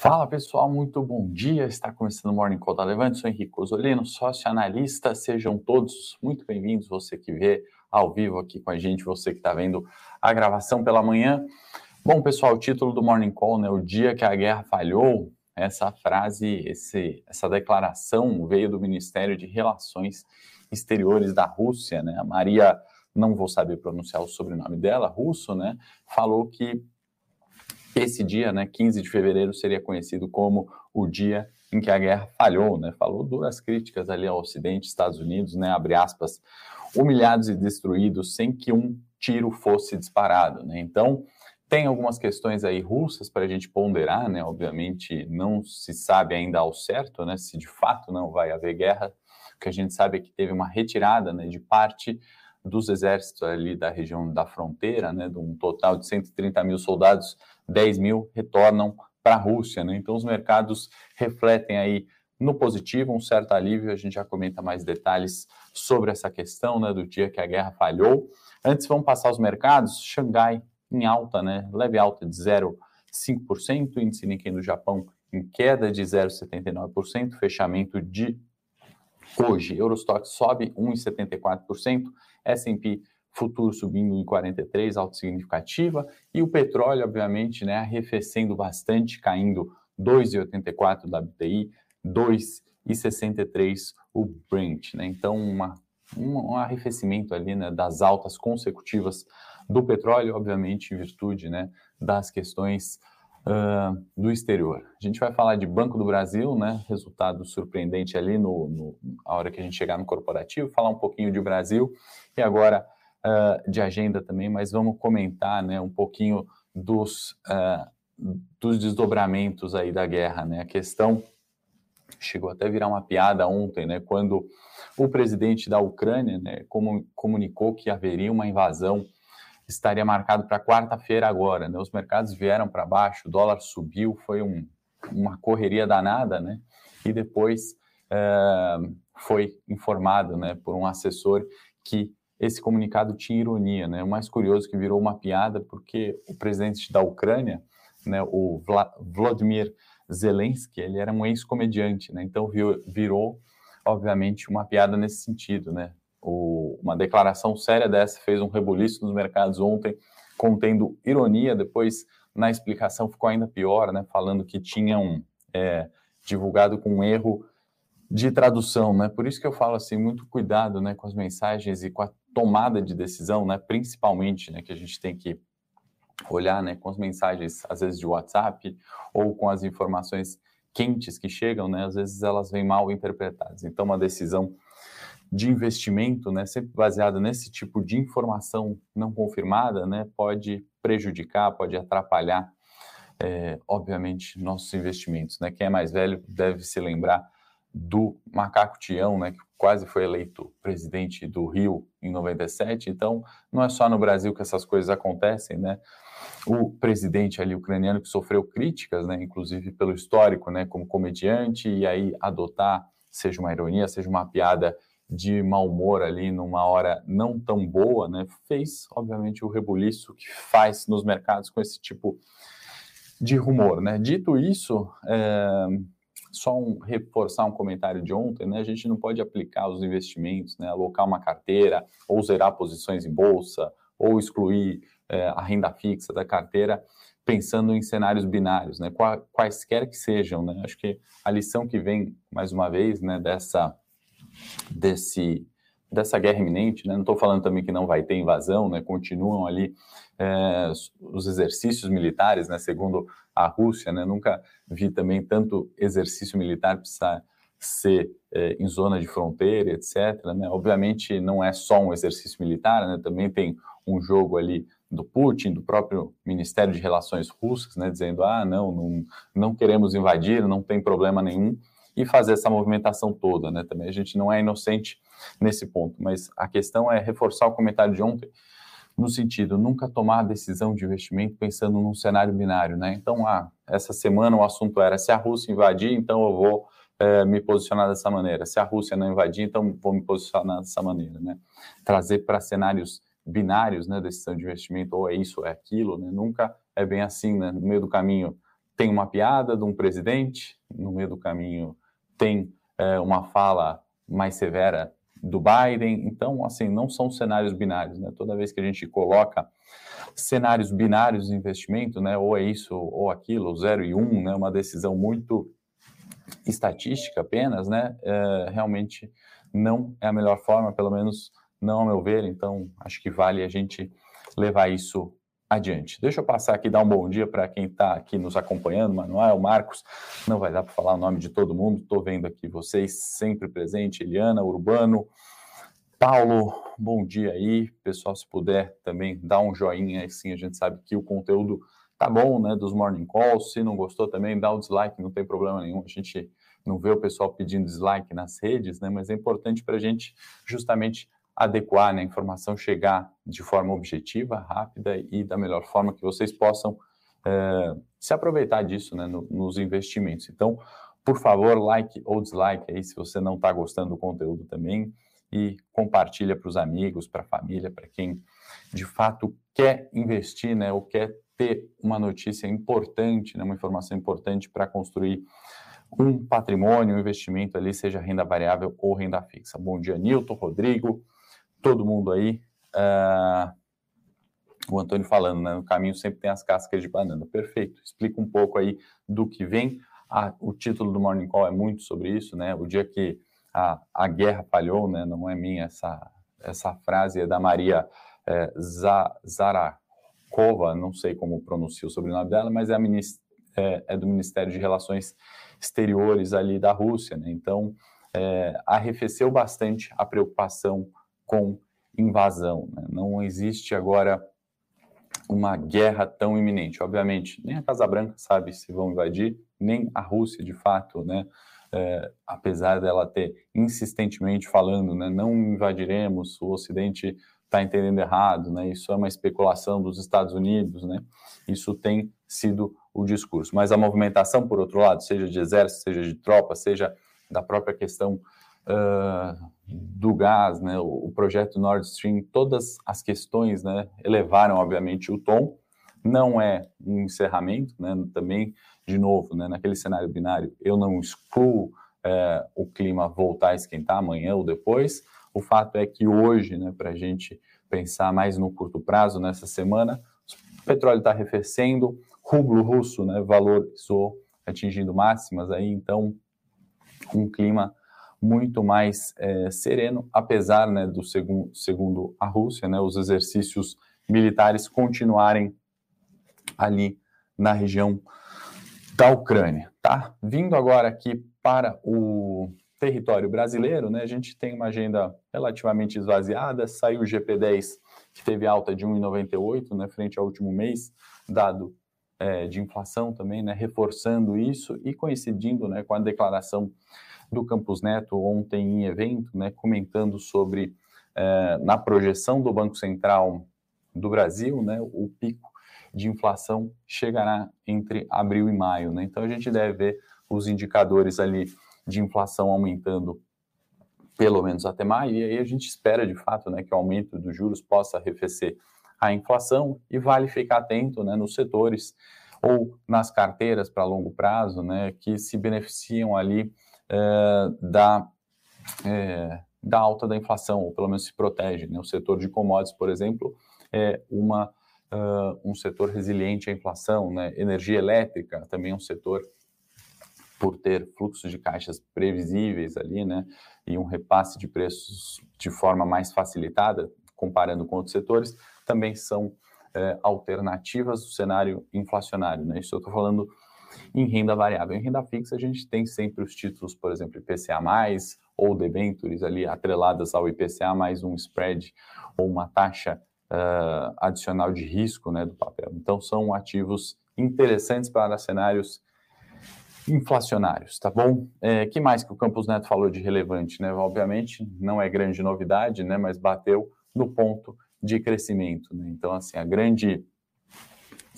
Fala pessoal, muito bom dia. Está começando o Morning Call da Levante. Sou Henrique Osolino, sócio analista. Sejam todos muito bem-vindos. Você que vê ao vivo aqui com a gente, você que está vendo a gravação pela manhã. Bom, pessoal, o título do Morning Call, né? O dia que a guerra falhou. Essa frase, esse, essa declaração veio do Ministério de Relações Exteriores da Rússia, né? A Maria, não vou saber pronunciar o sobrenome dela, russo, né? Falou que esse dia, né, 15 de fevereiro, seria conhecido como o dia em que a guerra falhou, né? Falou duras críticas ali ao Ocidente, Estados Unidos, né? Abre aspas, humilhados e destruídos sem que um tiro fosse disparado, né? Então, tem algumas questões aí russas para a gente ponderar, né? Obviamente, não se sabe ainda ao certo, né? Se de fato não vai haver guerra. O que a gente sabe é que teve uma retirada, né? De parte dos exércitos ali da região da fronteira, né? De um total de 130 mil soldados 10 mil retornam para a Rússia. Né? Então, os mercados refletem aí no positivo um certo alívio. A gente já comenta mais detalhes sobre essa questão né, do dia que a guerra falhou. Antes, vamos passar os mercados. Xangai em alta, né? leve alta de 0,5%. Índice Nikkei do Japão em queda de 0,79%. Fechamento de hoje. Eurostock sobe 1,74%. S&P futuro subindo em 43, alta significativa, e o petróleo, obviamente, né, arrefecendo bastante, caindo 2,84 da BTI, 2,63 o Brent, né? Então, uma, um, um arrefecimento ali, né, das altas consecutivas do petróleo, obviamente, em virtude, né, das questões uh, do exterior. A gente vai falar de Banco do Brasil, né, resultado surpreendente ali no, no a hora que a gente chegar no corporativo, falar um pouquinho de Brasil, e agora uh, de agenda também, mas vamos comentar né, um pouquinho dos, uh, dos desdobramentos aí da guerra, né? A questão chegou até a virar uma piada ontem, né? Quando o presidente da Ucrânia né, comunicou que haveria uma invasão, estaria marcado para quarta-feira agora, né? Os mercados vieram para baixo, o dólar subiu, foi um, uma correria danada, né? E depois uh, foi informado, né, por um assessor que esse comunicado tinha ironia, né? O mais curioso que virou uma piada porque o presidente da Ucrânia, né, o Vla Vladimir Zelensky, ele era um ex-comediante, né? Então virou, obviamente, uma piada nesse sentido, né? O, uma declaração séria dessa fez um rebuliço nos mercados ontem, contendo ironia. Depois, na explicação, ficou ainda pior, né? Falando que tinham é, divulgado com um erro de tradução, né? Por isso que eu falo assim, muito cuidado, né, com as mensagens e com a tomada de decisão, né, principalmente, né, que a gente tem que olhar, né, com as mensagens, às vezes de WhatsApp ou com as informações quentes que chegam, né, às vezes elas vêm mal interpretadas. Então, uma decisão de investimento, né, sempre baseada nesse tipo de informação não confirmada, né, pode prejudicar, pode atrapalhar, é, obviamente, nossos investimentos, né. Quem é mais velho deve se lembrar do Macaco Tião, né, que quase foi eleito presidente do Rio em 97. Então, não é só no Brasil que essas coisas acontecem, né? O presidente ali ucraniano que sofreu críticas, né, inclusive pelo histórico, né, como comediante, e aí adotar, seja uma ironia, seja uma piada de mau humor ali numa hora não tão boa, né, fez, obviamente, o rebuliço que faz nos mercados com esse tipo de rumor, né. Dito isso, é só um, reforçar um comentário de ontem, né? A gente não pode aplicar os investimentos, né? Alocar uma carteira, ou zerar posições em bolsa, ou excluir é, a renda fixa da carteira, pensando em cenários binários, né? Quaisquer que sejam, né? Acho que a lição que vem, mais uma vez, né, dessa, desse, dessa guerra iminente, né? Não estou falando também que não vai ter invasão, né? Continuam ali é, os exercícios militares, né? Segundo a Rússia, né? Nunca vi também tanto exercício militar precisar ser é, em zona de fronteira, etc. Né? Obviamente não é só um exercício militar, né? Também tem um jogo ali do Putin, do próprio Ministério de Relações Russas? Dizendo, ah, não, não, não queremos invadir, não tem problema nenhum e fazer essa movimentação toda, né? Também a gente não é inocente nesse ponto, mas a questão é reforçar o comentário de ontem no sentido nunca tomar a decisão de investimento pensando num cenário binário, né? Então, ah, essa semana o assunto era se a Rússia invadir, então eu vou é, me posicionar dessa maneira. Se a Rússia não invadir, então vou me posicionar dessa maneira, né? Trazer para cenários binários, né? Decisão de investimento, ou é isso ou é aquilo, né? Nunca é bem assim, né? No meio do caminho tem uma piada de um presidente, no meio do caminho tem é, uma fala mais severa do Biden. Então, assim, não são cenários binários, né? Toda vez que a gente coloca cenários binários de investimento, né? Ou é isso ou aquilo, zero e um, né? Uma decisão muito estatística apenas, né? É, realmente não é a melhor forma, pelo menos não ao meu ver. Então, acho que vale a gente levar isso adiante. Deixa eu passar aqui dar um bom dia para quem está aqui nos acompanhando, Manuel, Marcos, não vai dar para falar o nome de todo mundo, estou vendo aqui vocês sempre presente, Eliana, Urbano, Paulo, bom dia aí, pessoal, se puder também dar um joinha, assim a gente sabe que o conteúdo tá bom, né, dos Morning Calls, se não gostou também, dá o um dislike, não tem problema nenhum, a gente não vê o pessoal pedindo dislike nas redes, né, mas é importante para a gente justamente adequar, né, a informação chegar de forma objetiva, rápida e da melhor forma que vocês possam é, se aproveitar disso né, no, nos investimentos. Então, por favor, like ou dislike aí se você não está gostando do conteúdo também e compartilha para os amigos, para a família, para quem de fato quer investir, né, ou quer ter uma notícia importante, né, uma informação importante para construir um patrimônio, um investimento ali, seja renda variável ou renda fixa. Bom dia, Nilton, Rodrigo, todo mundo aí. Uh, o Antônio falando, né? No caminho sempre tem as cascas de banana. Perfeito. Explica um pouco aí do que vem. Ah, o título do Morning Call é muito sobre isso, né? O dia que a, a guerra falhou, né? Não é minha essa, essa frase, é da Maria é, Zarakova, não sei como pronuncia o sobrenome dela, mas é, é, é do Ministério de Relações Exteriores ali da Rússia, né? Então, é, arrefeceu bastante a preocupação com invasão. Né? Não existe agora uma guerra tão iminente. Obviamente, nem a Casa Branca sabe se vão invadir, nem a Rússia, de fato, né? É, apesar dela ter insistentemente falando, né, não invadiremos, o Ocidente está entendendo errado, né, isso é uma especulação dos Estados Unidos, né, isso tem sido o discurso. Mas a movimentação, por outro lado, seja de exército, seja de tropa, seja da própria questão uh, do gás, né, o, projeto Nord Stream, todas as questões né, elevaram, obviamente, o tom. Não é um encerramento, né, também, de novo, né, naquele cenário binário, eu não excluo o clima voltar a esquentar amanhã ou depois. O fato é que hoje, né, para a gente pensar mais no curto prazo, nessa semana, o petróleo está arrefecendo, rublo russo né, valorizou, atingindo máximas aí, então um clima muito mais é, sereno, apesar né, do segundo, segundo a Rússia, né, os exercícios militares continuarem ali na região da Ucrânia, tá? Vindo agora aqui para o território brasileiro, né, a gente tem uma agenda relativamente esvaziada, saiu o GP10 que teve alta de 1,98, né, frente ao último mês, dado é, de inflação também, né, reforçando isso e coincidindo, né, com a declaração do Campus Neto ontem em evento, né, comentando sobre, é, na projeção do Banco Central do Brasil, né, o pico de inflação chegará entre abril e maio. Né? Então a gente deve ver os indicadores ali de inflação aumentando pelo menos até maio, e aí a gente espera de fato né, que o aumento dos juros possa arrefecer a inflação e vale ficar atento né, nos setores ou nas carteiras para longo prazo né, que se beneficiam ali é, da, é, da alta da inflação, ou pelo menos se protege. Né? O setor de commodities, por exemplo, é uma, uh, um setor resiliente à inflação. Né? Energia elétrica também é um setor por ter fluxos de caixas previsíveis ali, né, e um repasse de preços de forma mais facilitada, comparando com outros setores, também são é, alternativas do cenário inflacionário, né? Isso eu estou falando em renda variável. Em renda fixa, a gente tem sempre os títulos, por exemplo, IPCA, ou debentures ali atreladas ao IPCA, mais um spread ou uma taxa uh, adicional de risco né, do papel. Então, são ativos interessantes para cenários inflacionários, tá bom? É, que mais que o Campos Neto falou de relevante, né? Obviamente, não é grande novidade, né? Mas bateu no ponto de crescimento, né? Então, assim, a grande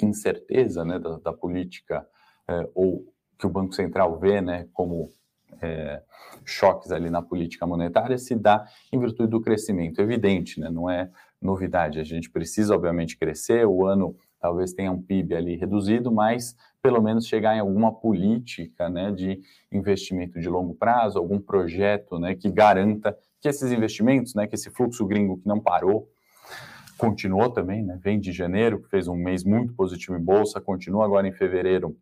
incerteza né, da, da política é, ou que o Banco Central vê né, como é, choques ali na política monetária se dá em virtude do crescimento evidente, né, não é novidade. A gente precisa, obviamente, crescer, o ano talvez tenha um PIB ali reduzido, mas pelo menos chegar em alguma política né, de investimento de longo prazo, algum projeto né, que garanta que esses investimentos, né, que esse fluxo gringo que não parou, continuou também, né, vem de janeiro, fez um mês muito positivo em bolsa, continua agora em fevereiro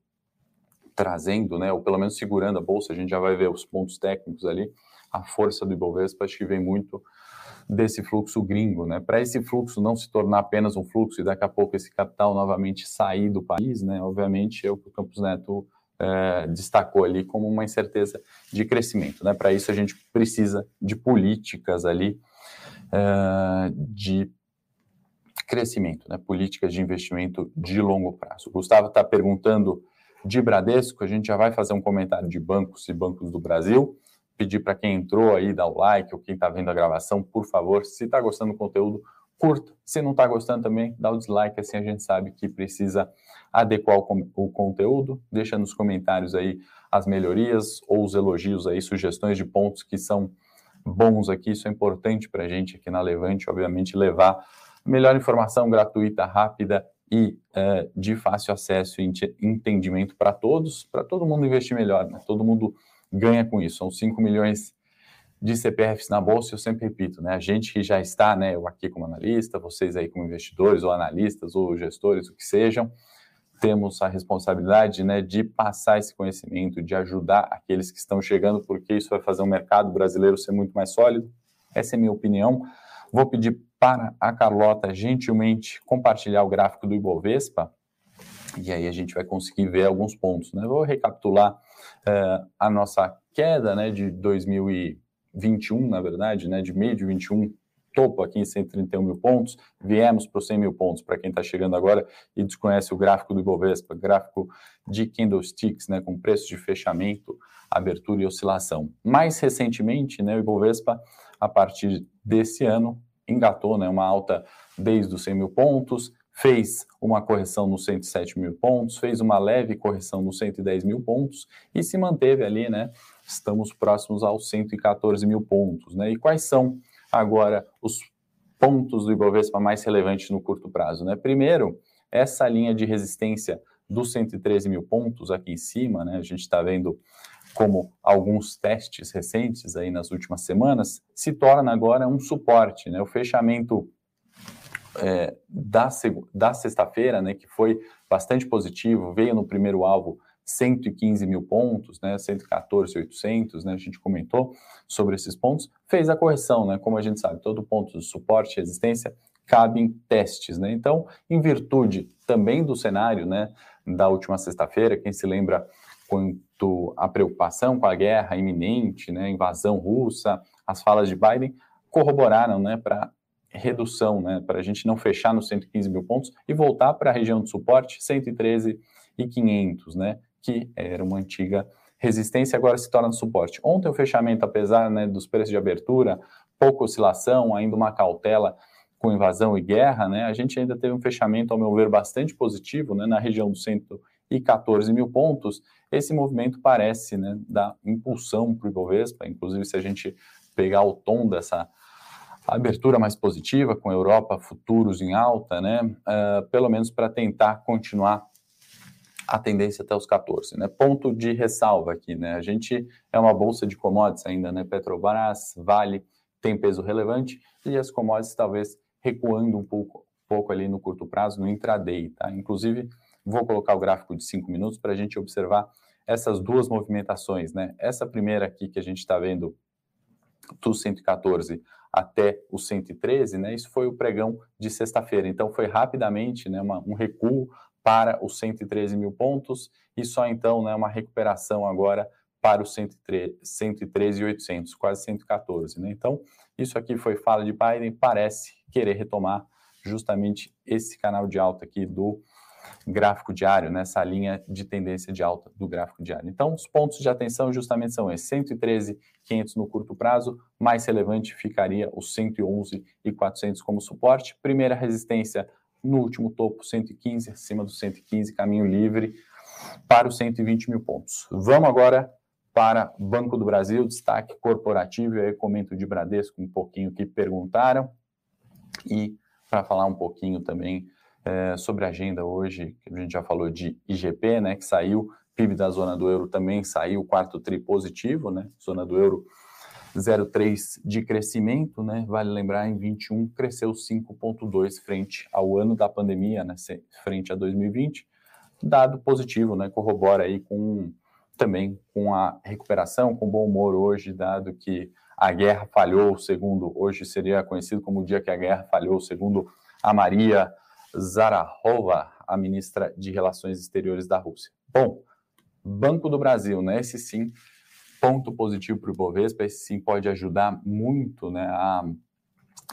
trazendo, né, ou pelo menos segurando a bolsa, a gente já vai ver os pontos técnicos ali, a força do Ibovespa acho que vem muito desse fluxo gringo, né? Para esse fluxo não se tornar apenas um fluxo e daqui a pouco esse capital novamente sair do país, né? Obviamente, é o que o Campos Neto é, destacou ali como uma incerteza de crescimento, né? Para isso a gente precisa de políticas ali é, de crescimento, né? Políticas de investimento de longo prazo. O Gustavo está perguntando de Bradesco, a gente já vai fazer um comentário de bancos e bancos do Brasil pedir para quem entrou aí dar o like, ou quem está vendo a gravação, por favor, se está gostando do conteúdo, curta. Se não está gostando também, dá o dislike, assim a gente sabe que precisa adequar o, o, conteúdo. Deixa nos comentários aí as melhorias ou os elogios aí, sugestões de pontos que são bons aqui. Isso é importante para a gente aqui na Levante, obviamente, levar melhor informação gratuita, rápida e uh, de fácil acesso e entendimento para todos, para todo mundo investir melhor, né? Todo mundo ganha com isso. São 5 milhões de CPFs na bolsa, eu sempre repito, né? A gente que já está, né, eu aqui como analista, vocês aí como investidores ou analistas ou gestores, o que sejam, temos a responsabilidade, né, de passar esse conhecimento, de ajudar aqueles que estão chegando, porque isso vai fazer o mercado brasileiro ser muito mais sólido. Essa é a minha opinião. Vou pedir para a Carlota gentilmente compartilhar o gráfico do Ibovespa e aí a gente vai conseguir ver alguns pontos. Né? Vou recapitular uh, a nossa queda né, de 2021, na verdade, né, de meio de 21, topo aqui em 131 mil pontos, viemos para os 100 mil pontos, para quem está chegando agora e desconhece o gráfico do Ibovespa, gráfico de candlesticks, né, com preço de fechamento, abertura e oscilação. Mais recentemente, né, o Ibovespa, a partir desse ano, engatou né, uma alta desde os 100 mil pontos, fez uma correção nos 107 mil pontos, fez uma leve correção nos 110 mil pontos e se manteve ali, né? Estamos próximos aos 114 mil pontos, né? E quais são agora os pontos do Ibovespa mais relevantes no curto prazo, né? Primeiro, essa linha de resistência dos 113 mil pontos aqui em cima, né? A gente está vendo como alguns testes recentes aí nas últimas semanas, se torna agora um suporte, né? O fechamento é, da, da sexta-feira, né, que foi bastante positivo, veio no primeiro alvo 115 mil pontos, né, 114,800, né, a gente comentou sobre esses pontos, fez a correção, né, como a gente sabe, todo ponto de suporte e resistência cabe em testes, né, então, em virtude também do cenário, né, da última sexta-feira, quem se lembra quanto à preocupação com a guerra iminente, né, invasão russa, as falas de Biden corroboraram, né, para redução, né, para a gente não fechar nos 115 mil pontos e voltar para a região de suporte 113 e 500, né, que era uma antiga resistência, agora se torna suporte. Ontem o fechamento, apesar né, dos preços de abertura, pouca oscilação, ainda uma cautela com invasão e guerra, né, a gente ainda teve um fechamento, ao meu ver, bastante positivo, né, na região dos 114 mil pontos. Esse movimento parece né, dar impulsão para o Ibovespa, inclusive se a gente pegar o tom dessa abertura mais positiva com a Europa, futuros em alta, né? Uh, pelo menos para tentar continuar a tendência até os 14, né? Ponto de ressalva aqui, né? A gente é uma bolsa de commodities ainda, né? Petrobras, Vale tem peso relevante e as commodities talvez recuando um pouco, pouco ali no curto prazo, no intraday, tá? Inclusive, vou colocar o gráfico de 5 minutos para a gente observar essas duas movimentações, né? Essa primeira aqui que a gente está vendo do 114 até o 113, né? Isso foi o pregão de sexta-feira. Então foi rapidamente, né, uma, um recuo para os 113 mil pontos e só então, né, uma recuperação agora para os 113.800, quase 114, né? Então isso aqui foi fala de Biden, parece querer retomar justamente esse canal de alta aqui do gráfico diário, nessa linha de tendência de alta do gráfico diário. Então, os pontos de atenção justamente são esses, 113,500 no curto prazo, mais relevante ficaria os 111,400 como suporte. Primeira resistência no último topo, 115, acima do 115, caminho livre para os 120 mil pontos. Vamos agora para Banco do Brasil, destaque corporativo, eu comento de Bradesco um pouquinho que perguntaram, e para falar um pouquinho também é, sobre a agenda hoje, a gente já falou de IGP, né, que saiu, PIB da zona do euro também saiu, quarto tri positivo, né, zona do euro 0,3 de crescimento, né, vale lembrar, em 21 cresceu 5,2 frente ao ano da pandemia, né, frente a 2020, dado positivo, né, corrobora aí com também com a recuperação, com bom humor hoje, dado que a guerra falhou, segundo, hoje seria conhecido como o dia que a guerra falhou, segundo a Maria Zarahova, a ministra de Relações Exteriores da Rússia. Bom, Banco do Brasil, né? Esse sim, ponto positivo para o Ibovespa, esse sim pode ajudar muito né, a,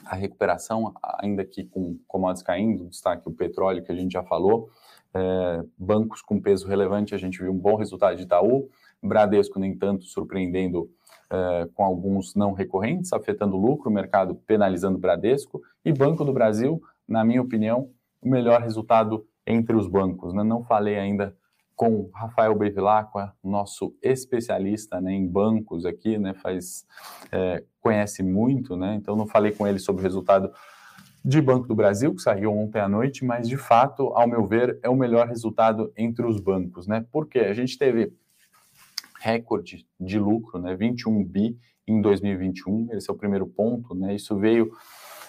a recuperação, ainda que com commodities caindo, destaque o petróleo que a gente já falou, é, bancos com peso relevante, a gente viu um bom resultado de Itaú, Bradesco, nem tanto, surpreendendo é, com alguns não recorrentes, afetando o lucro, o mercado penalizando o Bradesco, e Banco do Brasil, na minha opinião, o melhor resultado entre os bancos. Né? Não falei ainda com Rafael Bevilacqua, nosso especialista né, em bancos aqui, né, faz, é, conhece muito, né, então não falei com ele sobre o resultado de Banco do Brasil, que saiu ontem à noite, mas de fato, ao meu ver, é o melhor resultado entre os bancos, né, porque a gente teve recorde de lucro, né, 21 bi em 2021, esse é o primeiro ponto, né, isso veio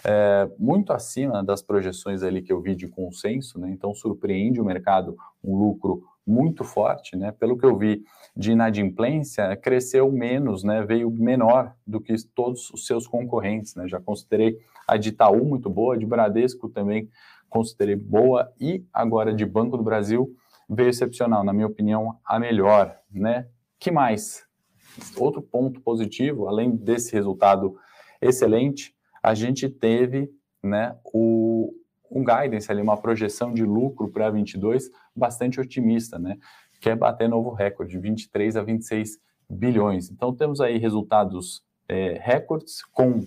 é, muito acima das projeções ali que eu vi de consenso, né? Então surpreende o mercado um lucro muito forte, né? Pelo que eu vi de inadimplência, cresceu menos, né? Veio menor do que todos os seus concorrentes, né? Já considerei a de Itaú muito boa, de Bradesco também considerei boa e agora de Banco do Brasil veio excepcional, na minha opinião, a melhor, né? Que mais? Outro ponto positivo, além desse resultado excelente, a gente teve né, o, um guidance ali, uma projeção de lucro para 22 bastante otimista, né? Que é bater novo recorde, de 23 a 26 bilhões. Então temos aí resultados é, recordes com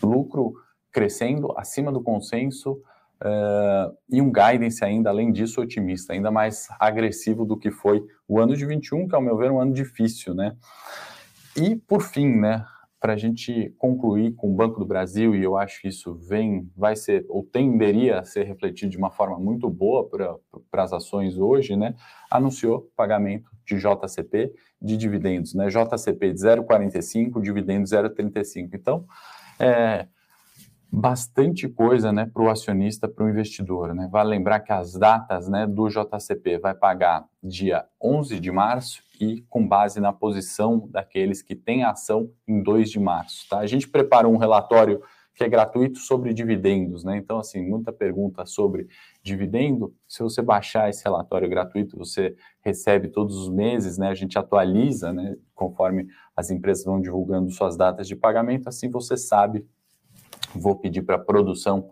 lucro crescendo acima do consenso é, e um guidance ainda, além disso, otimista, ainda mais agressivo do que foi o ano de 21, que ao meu ver é um ano difícil, né? E por fim, né, para a gente concluir com o Banco do Brasil, e eu acho que isso vem, vai ser, ou tenderia a ser refletido de uma forma muito boa para as ações hoje, né? Anunciou pagamento de JCP de dividendos, né? JCP de 0,45, dividendo 0,35. Então, é, bastante coisa né, para o acionista, para o investidor. Né? Vale lembrar que as datas né, do JCP vai pagar dia 11 de março e com base na posição daqueles que têm ação em 2 de março. Tá? A gente preparou um relatório que é gratuito sobre dividendos, né? Então, assim, muita pergunta sobre dividendo. Se você baixar esse relatório gratuito, você recebe todos os meses, né? A gente atualiza, né? Conforme as empresas vão divulgando suas datas de pagamento, assim você sabe Vou pedir para a produção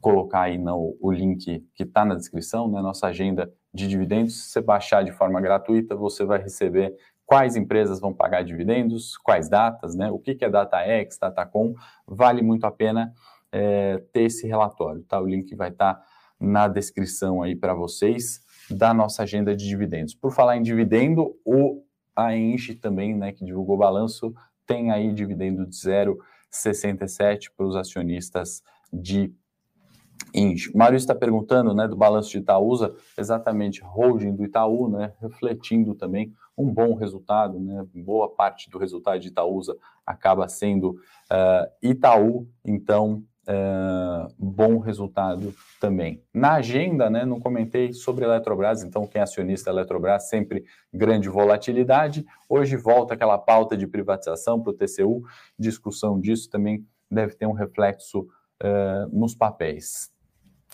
colocar aí no, o link que está na descrição, né, nossa agenda de dividendos. Se você baixar de forma gratuita, você vai receber quais empresas vão pagar dividendos, quais datas, né, o que, que é DataX, DataCom. Vale muito a pena é, ter esse relatório, tá? O link vai estar tá na descrição aí para vocês da nossa agenda de dividendos. Por falar em dividendo, o a Enche também, né, que divulgou o balanço, tem aí dividendo de zero 67 para os acionistas de Inge. Mário está perguntando né, do balanço de Itaúsa, exatamente holding do Itaú, né, refletindo também um bom resultado, né, boa parte do resultado de Itaúsa acaba sendo uh, Itaú, então bom resultado também. Na agenda, né, não comentei sobre a Eletrobras, então quem é acionista da Eletrobras, sempre grande volatilidade. Hoje volta aquela pauta de privatização para o TCU, discussão disso também deve ter um reflexo uh, nos papéis.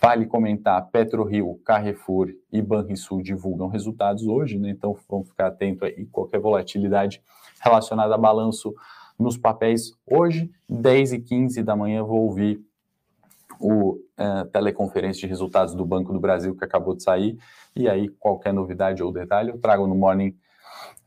Vale comentar, PetroRio, Carrefour e Banrisul divulgam resultados hoje, né? Então vamos ficar atento aí qualquer volatilidade relacionada a balanço nos papéis hoje, 10 e 15 da manhã, vou ouvir o é, teleconferência de resultados do Banco do Brasil que acabou de sair, e aí qualquer novidade ou detalhe eu trago no Morning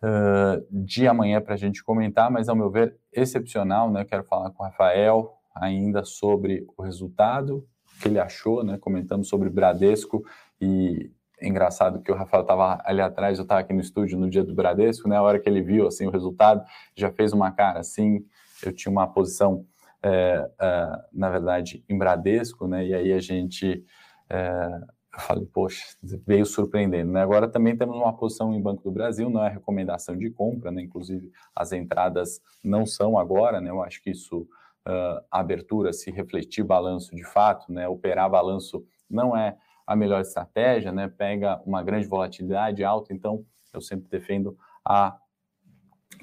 uh, de amanhã para a gente comentar, mas ao meu ver, excepcional, né? Quero falar com o Rafael ainda sobre o resultado que ele achou, né? Comentamos sobre Bradesco e engraçado que o Rafael estava ali atrás, eu estava aqui no estúdio no dia do Bradesco, né? A hora que ele viu assim o resultado, já fez uma cara assim. Eu tinha uma posição, é, é, na verdade, em Bradesco, né? E aí a gente é, eu falei, poxa, veio surpreendendo. Né? Agora também temos uma posição em Banco do Brasil, não é recomendação de compra, né? inclusive as entradas não são agora, né? eu acho que isso, uh, abertura, se refletir balanço de fato, né? operar balanço não é a melhor estratégia, né? pega uma grande volatilidade alta, então eu sempre defendo a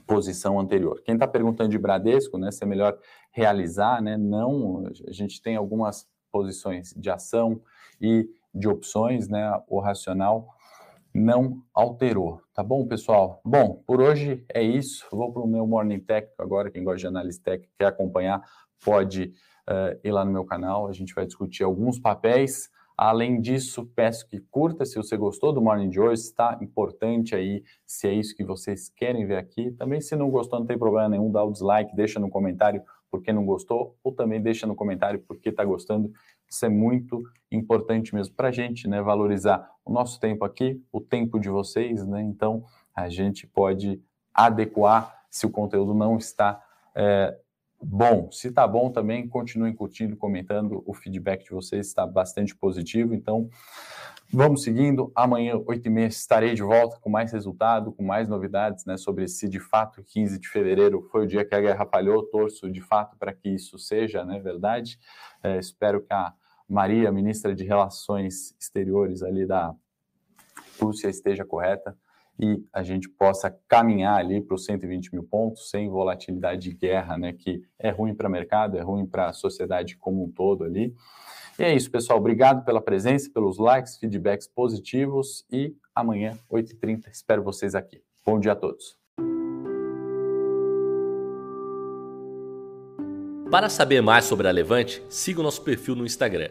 posição anterior. Quem está perguntando de Bradesco, né, se é melhor realizar, né, não, a gente tem algumas posições de ação e de opções, né, o racional não alterou, tá bom, pessoal? Bom, por hoje é isso, vou para o meu Morning Técnico agora, quem gosta de análise técnica, quer acompanhar, pode uh, ir lá no meu canal, a gente vai discutir alguns papéis, Além disso, peço que curta se você gostou do Morning de hoje, está importante aí, se é isso que vocês querem ver aqui. Também, se não gostou, não tem problema nenhum, dá o dislike, deixa no comentário porque não gostou, ou também deixa no comentário porque está gostando. Isso é muito importante mesmo para a gente, né? Valorizar o nosso tempo aqui, o tempo de vocês, né? Então, a gente pode adequar se o conteúdo não está é, bom. Se está bom também, continuem curtindo, comentando. O feedback de vocês está bastante positivo. Então, vamos seguindo. Amanhã, 8h30, estarei de volta com mais resultado, com mais novidades né, sobre se de fato 15 de fevereiro foi o dia que a guerra falhou. Torço de fato para que isso seja né, verdade. É, espero que a Maria, ministra de Relações Exteriores ali da Rússia, esteja correta e a gente possa caminhar ali para os 120 mil pontos sem volatilidade de guerra, né? Que é ruim para o mercado, é ruim para a sociedade como um todo ali. E é isso, pessoal. Obrigado pela presença, pelos likes, feedbacks positivos e amanhã, 8h30, espero vocês aqui. Bom dia a todos. Para saber mais sobre a Levante, siga o nosso perfil no Instagram